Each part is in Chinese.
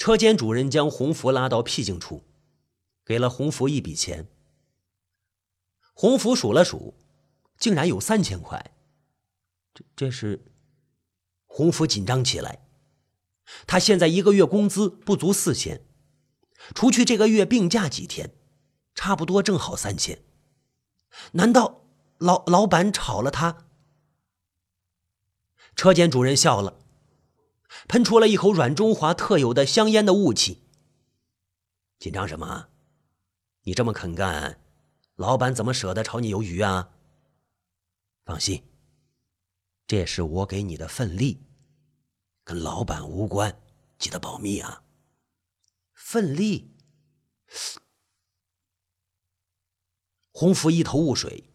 车间主任将洪福拉到僻静处，给了洪福一笔钱。洪福数了数，竟然有三千块。这这是？洪福紧张起来。他现在一个月工资不足四千，除去这个月病假几天，差不多正好三千。难道老老板炒了他？车间主任笑了。喷出了一口阮中华特有的香烟的雾气。紧张什么？你这么肯干，老板怎么舍得炒你鱿鱼啊？放心，这是我给你的份例，跟老板无关，记得保密啊。份例？洪福一头雾水。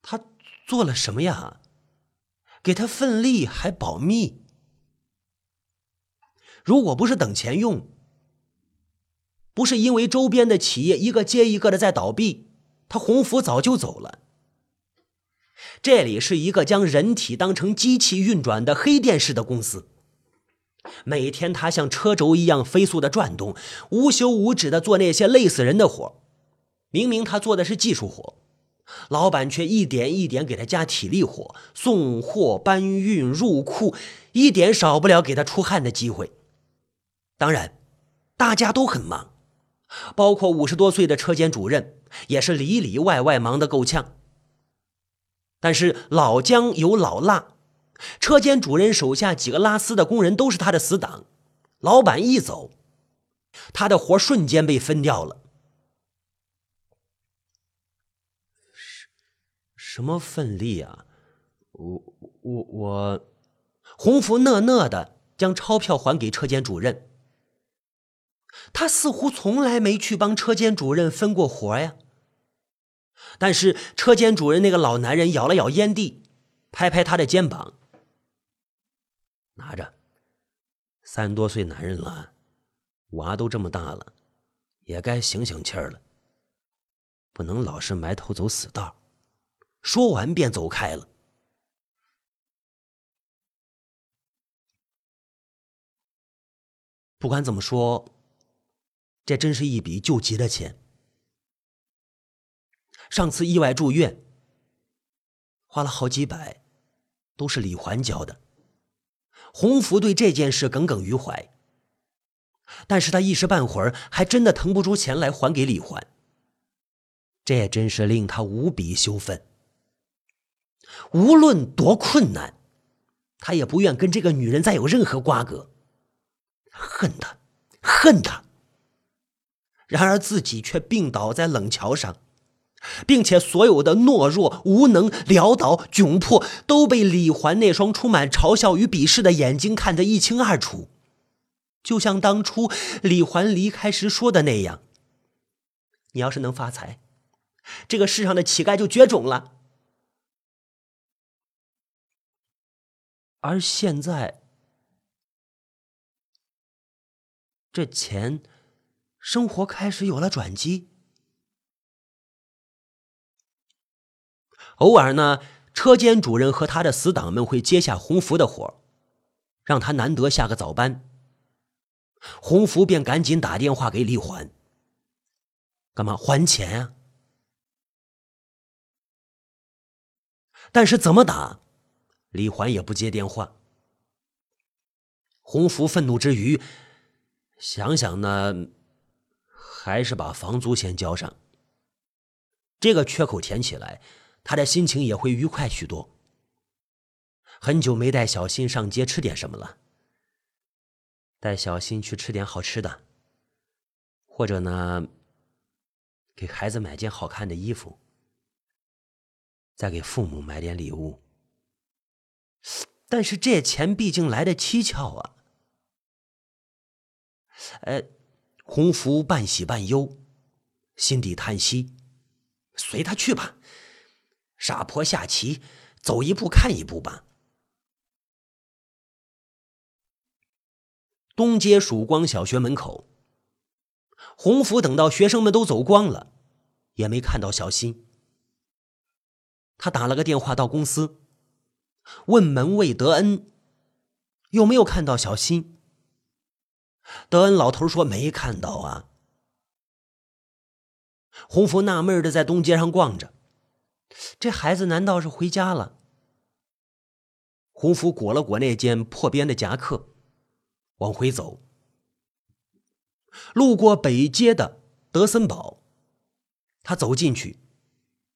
他做了什么呀？给他份例还保密？如果不是等钱用，不是因为周边的企业一个接一个的在倒闭，他洪福早就走了。这里是一个将人体当成机器运转的黑电式的公司，每天他像车轴一样飞速的转动，无休无止的做那些累死人的活。明明他做的是技术活。老板却一点一点给他加体力活，送货、搬运、入库，一点少不了给他出汗的机会。当然，大家都很忙，包括五十多岁的车间主任，也是里里外外忙得够呛。但是老姜有老辣，车间主任手下几个拉丝的工人都是他的死党，老板一走，他的活瞬间被分掉了。什么奋力啊！我我我，洪福讷讷的将钞票还给车间主任。他似乎从来没去帮车间主任分过活呀。但是车间主任那个老男人咬了咬烟蒂，拍拍他的肩膀：“拿着，三十多岁男人了，娃都这么大了，也该醒醒气儿了，不能老是埋头走死道。”说完便走开了。不管怎么说，这真是一笔救急的钱。上次意外住院，花了好几百，都是李环交的。洪福对这件事耿耿于怀，但是他一时半会儿还真的腾不出钱来还给李环，这也真是令他无比羞愤。无论多困难，他也不愿跟这个女人再有任何瓜葛。恨她，恨她。然而自己却病倒在冷桥上，并且所有的懦弱、无能、潦倒、窘迫，都被李环那双充满嘲笑与鄙视的眼睛看得一清二楚。就像当初李环离开时说的那样：“你要是能发财，这个世上的乞丐就绝种了。”而现在，这钱，生活开始有了转机。偶尔呢，车间主任和他的死党们会接下洪福的活让他难得下个早班。洪福便赶紧打电话给李环，干嘛还钱啊？但是怎么打？李环也不接电话。洪福愤怒之余，想想呢，还是把房租先交上。这个缺口填起来，他的心情也会愉快许多。很久没带小新上街吃点什么了，带小新去吃点好吃的，或者呢，给孩子买件好看的衣服，再给父母买点礼物。但是这钱毕竟来的蹊跷啊！呃，洪福半喜半忧，心底叹息：“随他去吧，傻婆下棋，走一步看一步吧。”东街曙光小学门口，洪福等到学生们都走光了，也没看到小新。他打了个电话到公司。问门卫德恩有没有看到小新？德恩老头说：“没看到啊。”洪福纳闷的在东街上逛着，这孩子难道是回家了？洪福裹了裹那件破边的夹克，往回走。路过北街的德森堡，他走进去，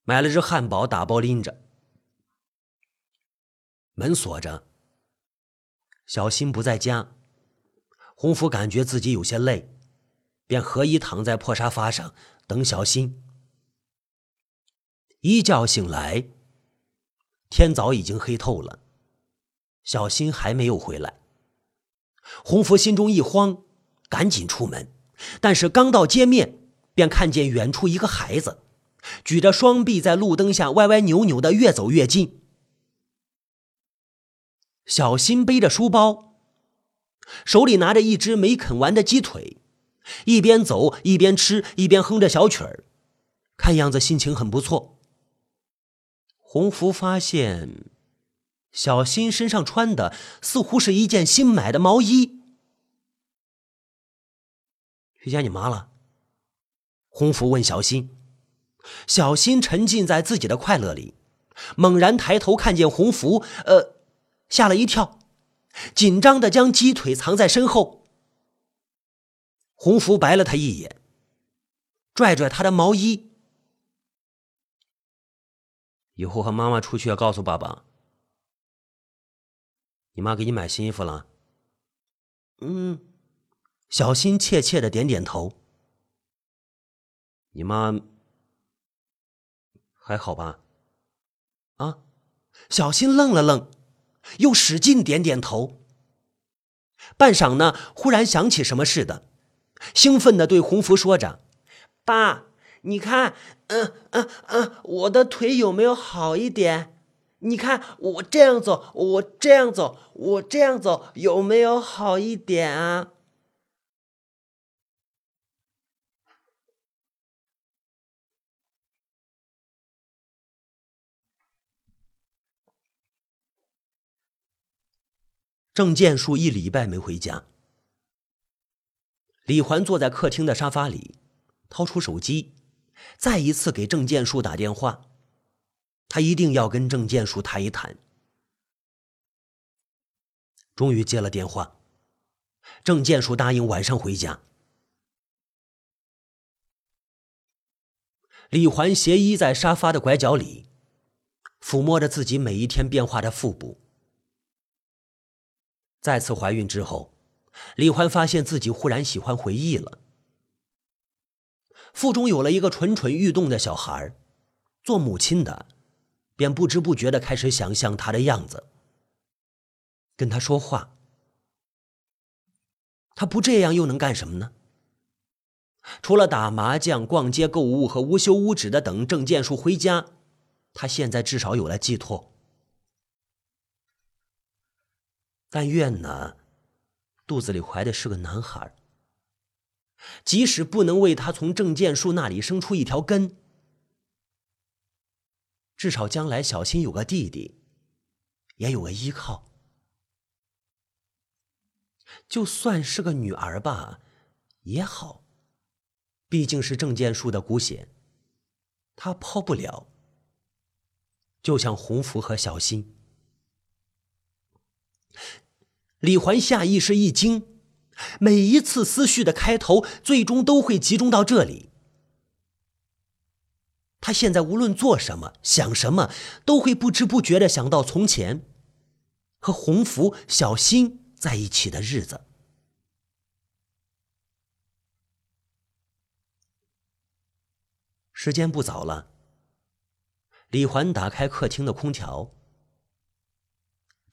买了只汉堡，打包拎着。门锁着，小新不在家。洪福感觉自己有些累，便合衣躺在破沙发上等小新。一觉醒来，天早已经黑透了，小新还没有回来。洪福心中一慌，赶紧出门，但是刚到街面，便看见远处一个孩子举着双臂在路灯下歪歪扭扭的越走越近。小新背着书包。手里拿着一只没啃完的鸡腿，一边走一边吃，一边哼着小曲儿，看样子心情很不错。洪福发现，小新身上穿的似乎是一件新买的毛衣。去见你妈了？洪福问小新。小新沉浸在自己的快乐里，猛然抬头看见洪福，呃，吓了一跳。紧张的将鸡腿藏在身后，洪福白了他一眼，拽拽他的毛衣。以后和妈妈出去要告诉爸爸。你妈给你买新衣服了？嗯，小新怯怯的点点头。你妈还好吧？啊，小新愣了愣。又使劲点点头。半晌呢，忽然想起什么似的，兴奋的对洪福说着：“爸，你看，嗯嗯嗯，我的腿有没有好一点？你看我这样走，我这样走，我这样走，有没有好一点啊？”郑建树一礼拜没回家。李环坐在客厅的沙发里，掏出手机，再一次给郑建树打电话。他一定要跟郑建树谈一谈。终于接了电话，郑建树答应晚上回家。李环斜依在沙发的拐角里，抚摸着自己每一天变化的腹部。再次怀孕之后，李欢发现自己忽然喜欢回忆了。腹中有了一个蠢蠢欲动的小孩，做母亲的便不知不觉的开始想象他的样子，跟他说话。他不这样又能干什么呢？除了打麻将、逛街、购物和无休无止的等郑建树回家，他现在至少有了寄托。但愿呢，肚子里怀的是个男孩。即使不能为他从郑建树那里生出一条根，至少将来小新有个弟弟，也有个依靠。就算是个女儿吧，也好，毕竟是郑建树的骨血，他抛不了。就像洪福和小新。李环下意识一惊，每一次思绪的开头，最终都会集中到这里。他现在无论做什么、想什么，都会不知不觉的想到从前和洪福、小新在一起的日子。时间不早了，李环打开客厅的空调。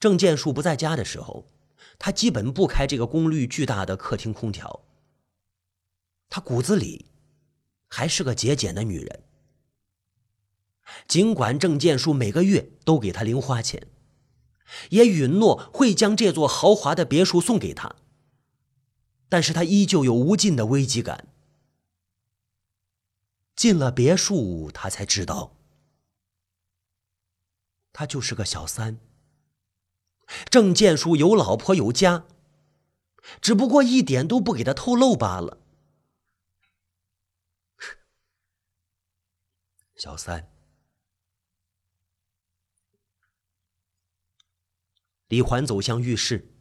郑建树不在家的时候。他基本不开这个功率巨大的客厅空调。他骨子里还是个节俭的女人。尽管郑建树每个月都给他零花钱，也允诺会将这座豪华的别墅送给他，但是他依旧有无尽的危机感。进了别墅，他才知道，他就是个小三。郑建树有老婆有家，只不过一点都不给他透露罢了。小三，李环走向浴室，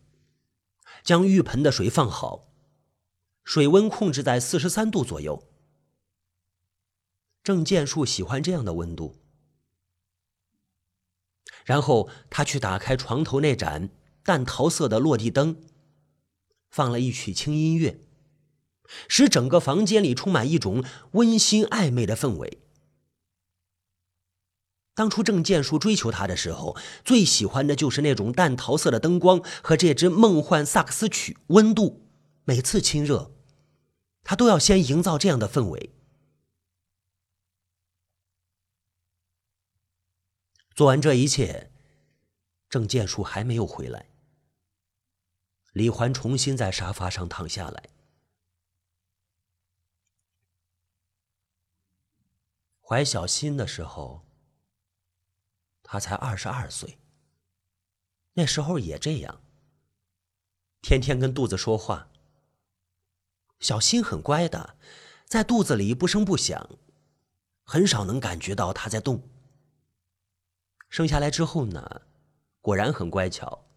将浴盆的水放好，水温控制在四十三度左右。郑建树喜欢这样的温度。然后他去打开床头那盏淡桃色的落地灯，放了一曲轻音乐，使整个房间里充满一种温馨暧昧的氛围。当初郑建树追求她的时候，最喜欢的就是那种淡桃色的灯光和这支梦幻萨克斯曲。温度，每次亲热，他都要先营造这样的氛围。做完这一切，郑建树还没有回来。李环重新在沙发上躺下来。怀小新的时候，他才二十二岁。那时候也这样，天天跟肚子说话。小新很乖的，在肚子里不声不响，很少能感觉到他在动。生下来之后呢，果然很乖巧，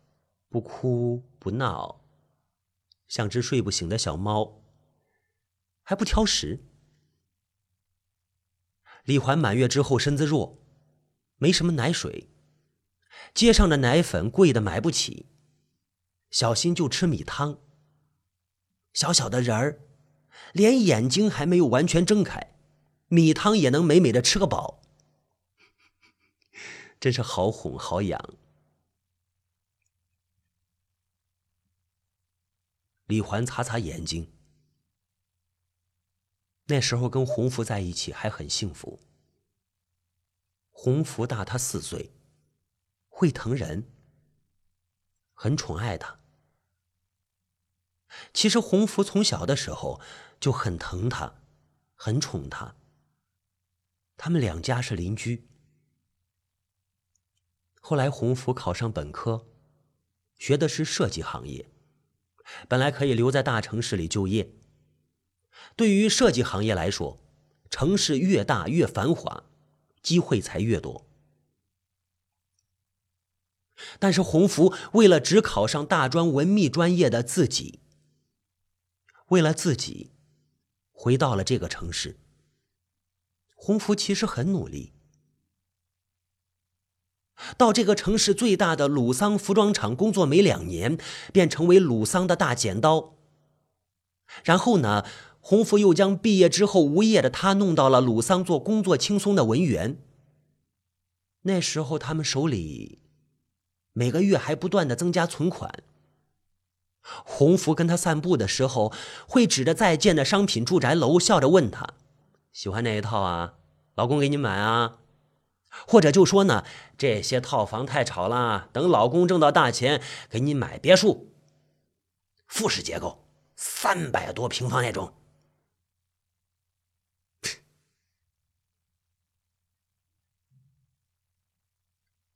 不哭不闹，像只睡不醒的小猫，还不挑食。李环满月之后身子弱，没什么奶水，街上的奶粉贵的买不起，小新就吃米汤。小小的人儿，连眼睛还没有完全睁开，米汤也能美美的吃个饱。真是好哄好养。李环擦擦眼睛。那时候跟洪福在一起还很幸福。洪福大他四岁，会疼人，很宠爱他。其实洪福从小的时候就很疼他，很宠他。他们两家是邻居。后来，洪福考上本科，学的是设计行业，本来可以留在大城市里就业。对于设计行业来说，城市越大越繁华，机会才越多。但是，洪福为了只考上大专文秘专业的自己，为了自己，回到了这个城市。洪福其实很努力。到这个城市最大的鲁桑服装厂工作没两年，便成为鲁桑的大剪刀。然后呢，洪福又将毕业之后无业的他弄到了鲁桑做工作轻松的文员。那时候他们手里每个月还不断的增加存款。洪福跟他散步的时候，会指着在建的商品住宅楼，笑着问他：“喜欢哪一套啊？老公给你买啊？”或者就说呢，这些套房太吵了，等老公挣到大钱，给你买别墅，复式结构，三百多平方那种。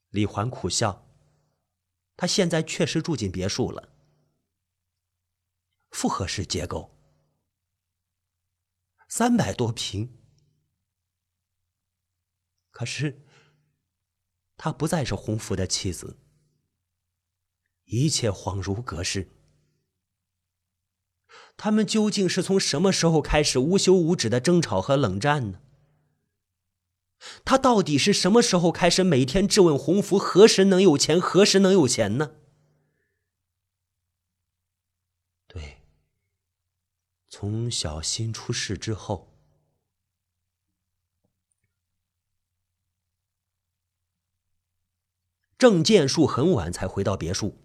李环苦笑，他现在确实住进别墅了，复合式结构，三百多平。可是，她不再是洪福的妻子，一切恍如隔世。他们究竟是从什么时候开始无休无止的争吵和冷战呢？他到底是什么时候开始每天质问洪福何时能有钱，何时能有钱呢？对，从小新出事之后。郑建树很晚才回到别墅，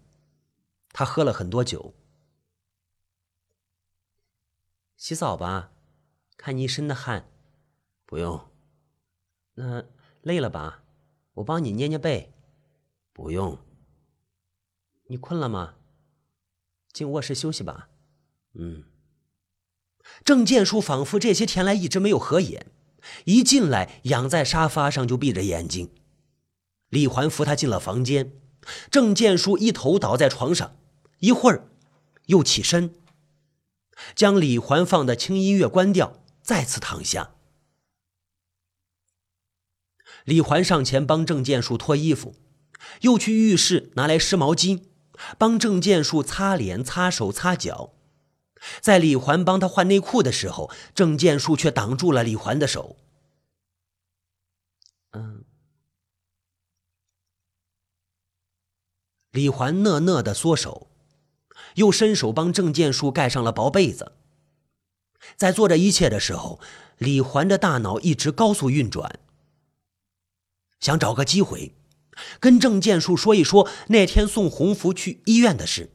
他喝了很多酒。洗澡吧，看你一身的汗。不用。那累了吧？我帮你捏捏背。不用。你困了吗？进卧室休息吧。嗯。郑建树仿佛这些天来一直没有合眼，一进来仰在沙发上就闭着眼睛。李环扶他进了房间，郑建书一头倒在床上，一会儿又起身，将李环放的轻音乐关掉，再次躺下。李环上前帮郑建树脱衣服，又去浴室拿来湿毛巾，帮郑建树擦脸、擦手、擦脚。在李环帮他换内裤的时候，郑建树却挡住了李环的手。嗯，李环讷讷的缩手，又伸手帮郑建树盖上了薄被子。在做这一切的时候，李环的大脑一直高速运转，想找个机会跟郑建树说一说那天送洪福去医院的事。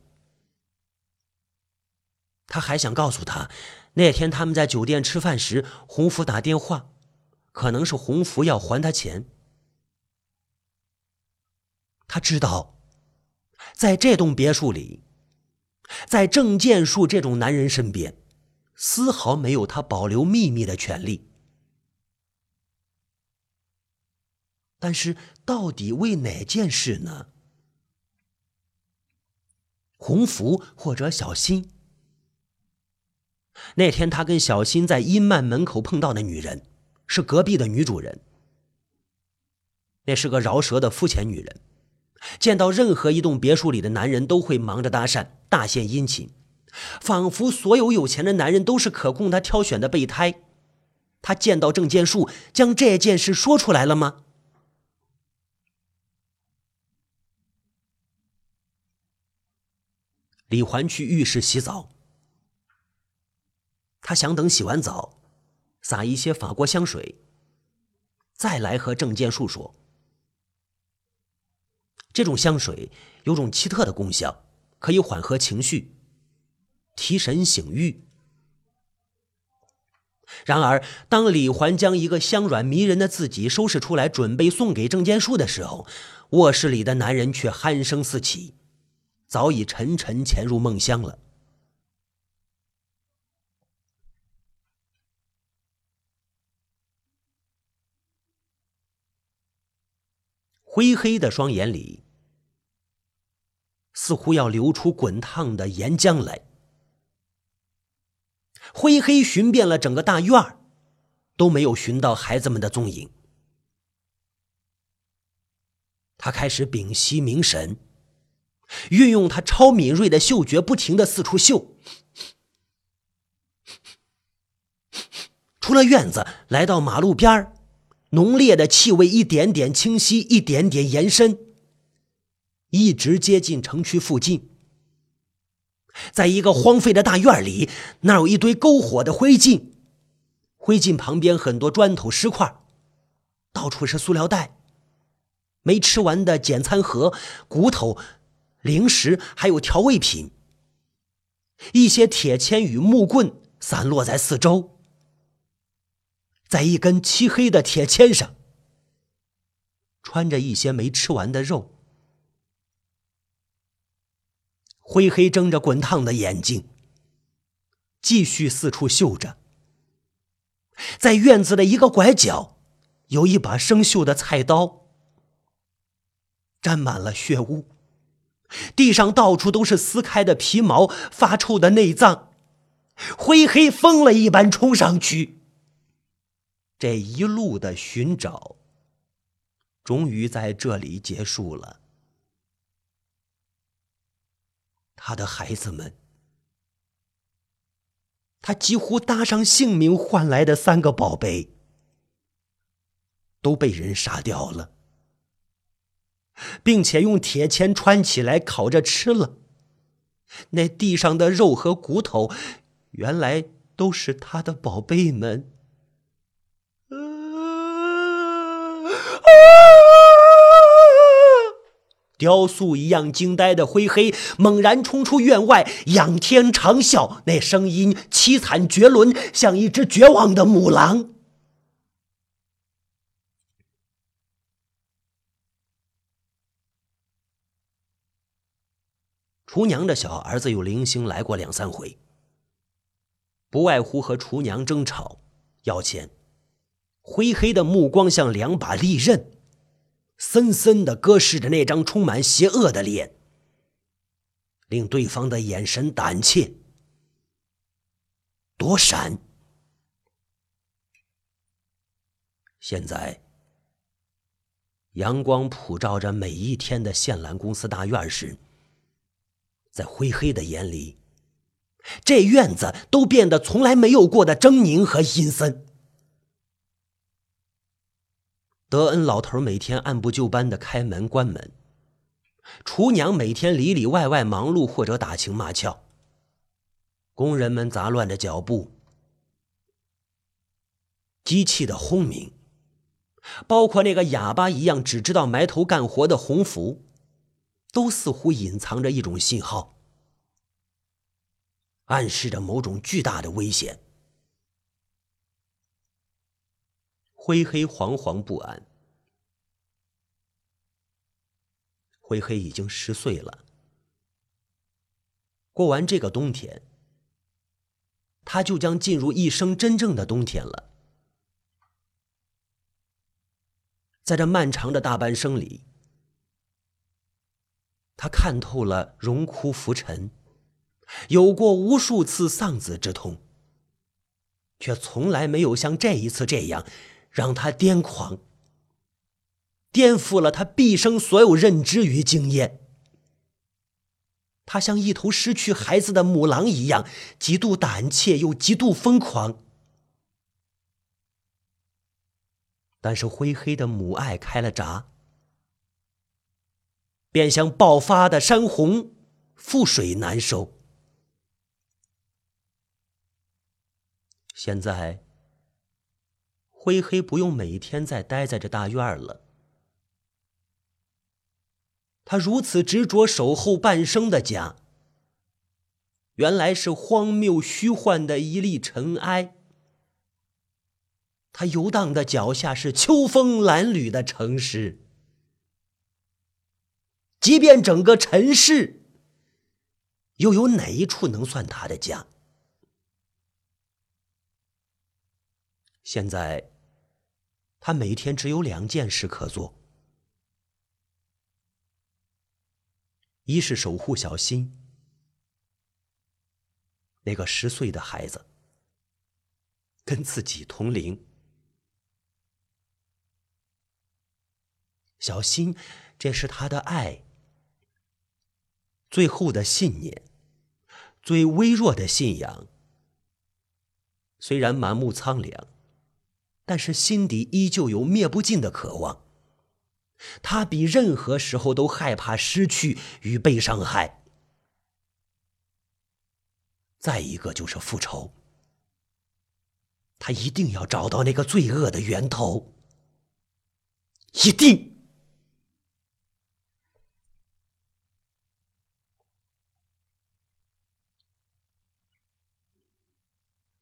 他还想告诉他，那天他们在酒店吃饭时，洪福打电话，可能是洪福要还他钱。他知道，在这栋别墅里，在郑建树这种男人身边，丝毫没有他保留秘密的权利。但是，到底为哪件事呢？洪福或者小新？那天，他跟小新在阴曼门口碰到的女人，是隔壁的女主人。那是个饶舌的肤浅女人，见到任何一栋别墅里的男人，都会忙着搭讪，大献殷勤，仿佛所有有钱的男人都是可供她挑选的备胎。她见到郑建树，将这件事说出来了吗？李环去浴室洗澡。他想等洗完澡，撒一些法国香水，再来和郑建树说。这种香水有种奇特的功效，可以缓和情绪，提神醒欲。然而，当李环将一个香软迷人的自己收拾出来，准备送给郑建树的时候，卧室里的男人却鼾声四起，早已沉沉潜入梦乡了。灰黑的双眼里，似乎要流出滚烫的岩浆来。灰黑寻遍了整个大院儿，都没有寻到孩子们的踪影。他开始屏息凝神，运用他超敏锐的嗅觉，不停的四处嗅。出了院子，来到马路边。浓烈的气味一点点清晰，一点点延伸，一直接近城区附近。在一个荒废的大院里，那有一堆篝火的灰烬，灰烬旁边很多砖头石块，到处是塑料袋、没吃完的简餐盒、骨头、零食，还有调味品。一些铁签与木棍散落在四周。在一根漆黑的铁签上，穿着一些没吃完的肉。灰黑睁着滚烫的眼睛，继续四处嗅着。在院子的一个拐角，有一把生锈的菜刀，沾满了血污，地上到处都是撕开的皮毛、发臭的内脏。灰黑疯了一般冲上去。这一路的寻找，终于在这里结束了。他的孩子们，他几乎搭上性命换来的三个宝贝，都被人杀掉了，并且用铁签穿起来烤着吃了。那地上的肉和骨头，原来都是他的宝贝们。雕塑一样惊呆的灰黑猛然冲出院外，仰天长啸，那声音凄惨绝伦，像一只绝望的母狼。厨娘的小儿子有零星来过两三回，不外乎和厨娘争吵、要钱。灰黑的目光像两把利刃。森森的割视着那张充满邪恶的脸，令对方的眼神胆怯，躲闪。现在，阳光普照着每一天的县蓝公司大院时，在灰黑的眼里，这院子都变得从来没有过的狰狞和阴森。德恩老头每天按部就班的开门关门，厨娘每天里里外外忙碌或者打情骂俏，工人们杂乱着脚步，机器的轰鸣，包括那个哑巴一样只知道埋头干活的洪福，都似乎隐藏着一种信号，暗示着某种巨大的危险。灰黑惶惶不安。灰黑已经十岁了。过完这个冬天，他就将进入一生真正的冬天了。在这漫长的大半生里，他看透了荣枯浮沉，有过无数次丧子之痛，却从来没有像这一次这样。让他癫狂，颠覆了他毕生所有认知与经验。他像一头失去孩子的母狼一样，极度胆怯又极度疯狂。但是灰黑的母爱开了闸，便像爆发的山洪，覆水难收。现在。灰黑不用每天再待在这大院了。他如此执着守候半生的家，原来是荒谬虚幻的一粒尘埃。他游荡的脚下是秋风褴褛的城市，即便整个城市，又有哪一处能算他的家？现在。他每天只有两件事可做：一是守护小新，那个十岁的孩子，跟自己同龄。小新，这是他的爱，最后的信念，最微弱的信仰。虽然满目苍凉。但是心底依旧有灭不尽的渴望。他比任何时候都害怕失去与被伤害。再一个就是复仇。他一定要找到那个罪恶的源头。一定。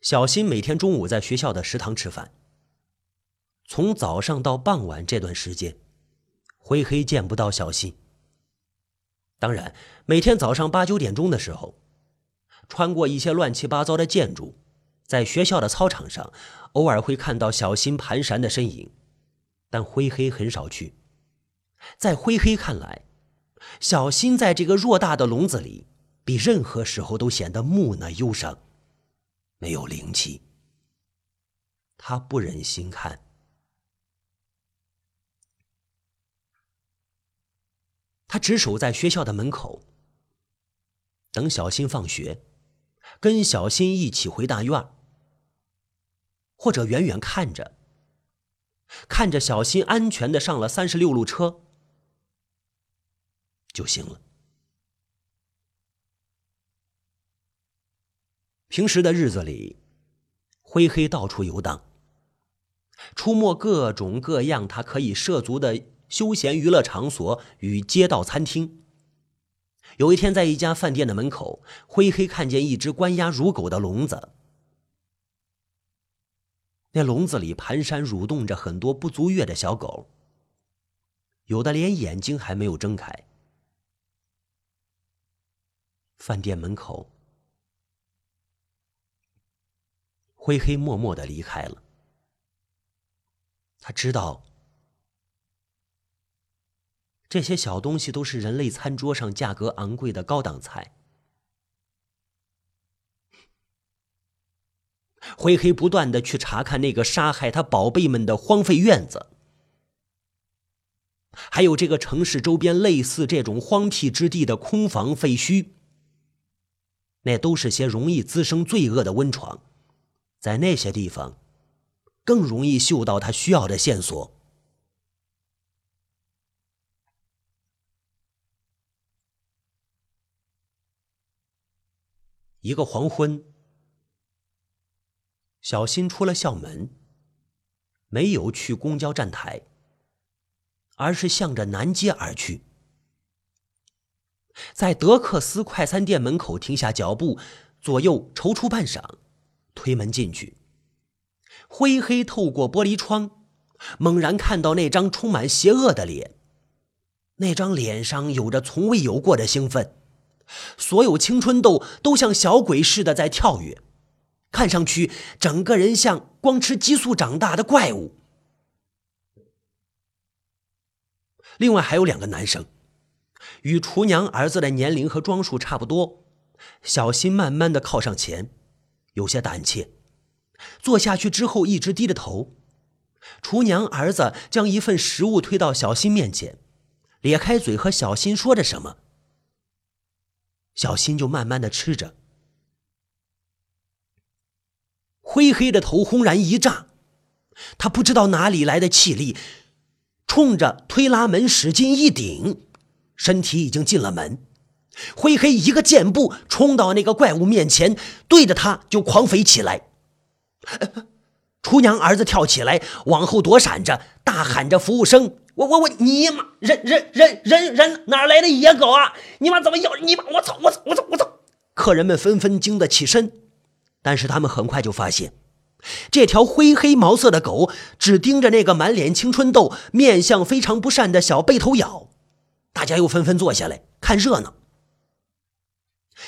小新每天中午在学校的食堂吃饭。从早上到傍晚这段时间，灰黑见不到小新。当然，每天早上八九点钟的时候，穿过一些乱七八糟的建筑，在学校的操场上，偶尔会看到小新蹒跚的身影，但灰黑很少去。在灰黑看来，小新在这个偌大的笼子里，比任何时候都显得木讷忧伤，没有灵气。他不忍心看。他只守在学校的门口，等小新放学，跟小新一起回大院，或者远远看着，看着小新安全的上了三十六路车就行了。平时的日子里，灰黑到处游荡，出没各种各样他可以涉足的。休闲娱乐场所与街道餐厅。有一天，在一家饭店的门口，灰黑看见一只关押如狗的笼子。那笼子里蹒跚蠕动着很多不足月的小狗，有的连眼睛还没有睁开。饭店门口，灰黑默默的离开了。他知道。这些小东西都是人类餐桌上价格昂贵的高档菜。灰黑不断的去查看那个杀害他宝贝们的荒废院子，还有这个城市周边类似这种荒僻之地的空房废墟，那都是些容易滋生罪恶的温床，在那些地方，更容易嗅到他需要的线索。一个黄昏。小新出了校门，没有去公交站台，而是向着南街而去。在德克斯快餐店门口停下脚步，左右踌躇半晌，推门进去。灰黑透过玻璃窗，猛然看到那张充满邪恶的脸，那张脸上有着从未有过的兴奋，所有青春痘都像小鬼似的在跳跃。看上去，整个人像光吃激素长大的怪物。另外还有两个男生，与厨娘儿子的年龄和装束差不多。小新慢慢的靠上前，有些胆怯。坐下去之后，一直低着头。厨娘儿子将一份食物推到小新面前，咧开嘴和小新说着什么。小新就慢慢的吃着。灰黑的头轰然一炸，他不知道哪里来的气力，冲着推拉门使劲一顶，身体已经进了门。灰黑一个箭步冲到那个怪物面前，对着他就狂吠起来。厨娘儿子跳起来往后躲闪着，大喊着：“服务生，我我我，你妈人人人人人哪来的野狗啊？你妈怎么咬你妈？我操我操我操我操！”客人们纷纷惊得起身。但是他们很快就发现，这条灰黑毛色的狗只盯着那个满脸青春痘、面相非常不善的小背头咬。大家又纷纷坐下来看热闹。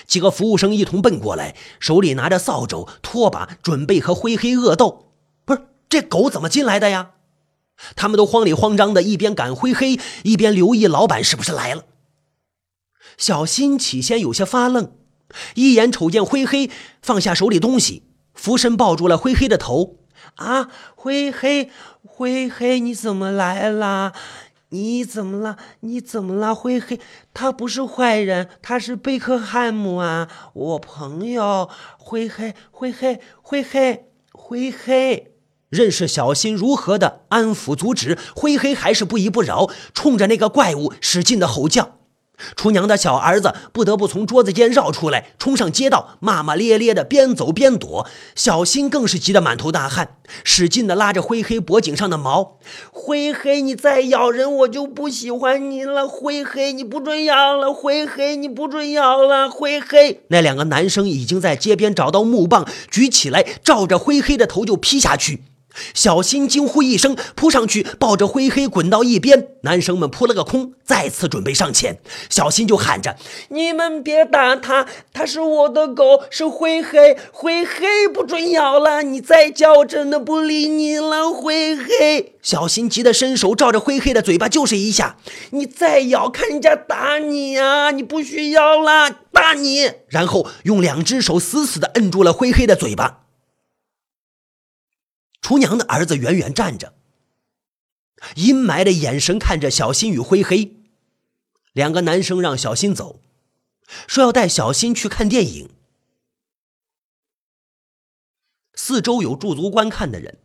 几个服务生一同奔过来，手里拿着扫帚、拖把，准备和灰黑恶斗。不是这狗怎么进来的呀？他们都慌里慌张的，一边赶灰黑，一边留意老板是不是来了。小新起先有些发愣。一眼瞅见灰黑放下手里东西，俯身抱住了灰黑的头。啊，灰黑，灰黑，你怎么来了？你怎么了？你怎么了？灰黑，他不是坏人，他是贝克汉姆啊，我朋友。灰黑，灰黑，灰黑，灰黑。认识小新如何的安抚阻止，灰黑还是不依不饶，冲着那个怪物使劲的吼叫。厨娘的小儿子不得不从桌子间绕出来，冲上街道，骂骂咧咧的边走边躲。小新更是急得满头大汗，使劲的拉着灰黑脖颈上的毛。灰黑，你再咬人，我就不喜欢你了。灰黑，你不准咬了。灰黑，你不准咬了。灰黑，那两个男生已经在街边找到木棒，举起来，照着灰黑的头就劈下去。小新惊呼一声，扑上去抱着灰黑滚到一边。男生们扑了个空，再次准备上前。小新就喊着：“你们别打他，他是我的狗，是灰黑。灰黑不准咬了，你再叫，我真的不理你了。”灰黑，小新急得伸手照着灰黑的嘴巴就是一下。你再咬，看人家打你啊！你不许咬了，打你！然后用两只手死死地摁住了灰黑的嘴巴。厨娘的儿子远远站着，阴霾的眼神看着小新与灰黑两个男生，让小新走，说要带小新去看电影。四周有驻足观看的人，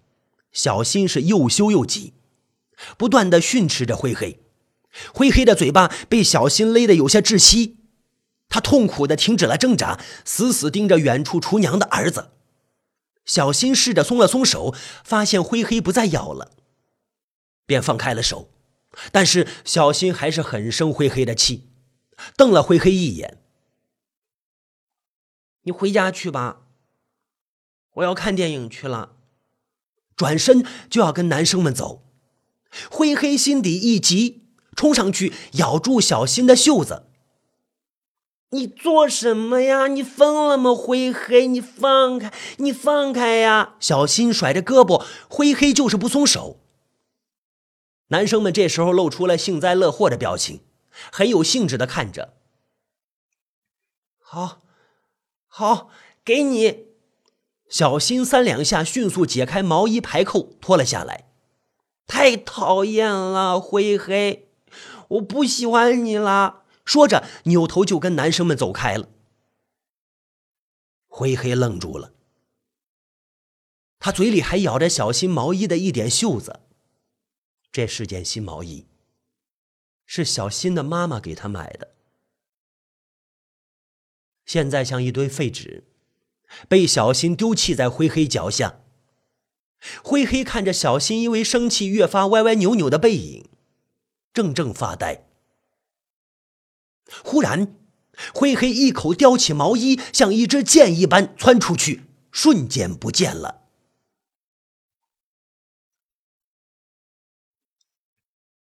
小新是又羞又急，不断的训斥着灰黑。灰黑的嘴巴被小新勒得有些窒息，他痛苦的停止了挣扎，死死盯着远处厨娘的儿子。小新试着松了松手，发现灰黑不再咬了，便放开了手。但是小新还是很生灰黑的气，瞪了灰黑一眼：“你回家去吧，我要看电影去了。”转身就要跟男生们走，灰黑心底一急，冲上去咬住小新的袖子。你做什么呀？你疯了吗？灰黑，你放开，你放开呀！小新甩着胳膊，灰黑就是不松手。男生们这时候露出了幸灾乐祸的表情，很有兴致的看着。好，好，给你。小新三两下迅速解开毛衣排扣，脱了下来。太讨厌了，灰黑，我不喜欢你了。说着，扭头就跟男生们走开了。灰黑愣住了，他嘴里还咬着小新毛衣的一点袖子。这是件新毛衣，是小新的妈妈给他买的，现在像一堆废纸，被小新丢弃在灰黑脚下。灰黑看着小新因为生气越发歪歪扭扭的背影，怔怔发呆。忽然，灰黑一口叼起毛衣，像一支箭一般窜出去，瞬间不见了。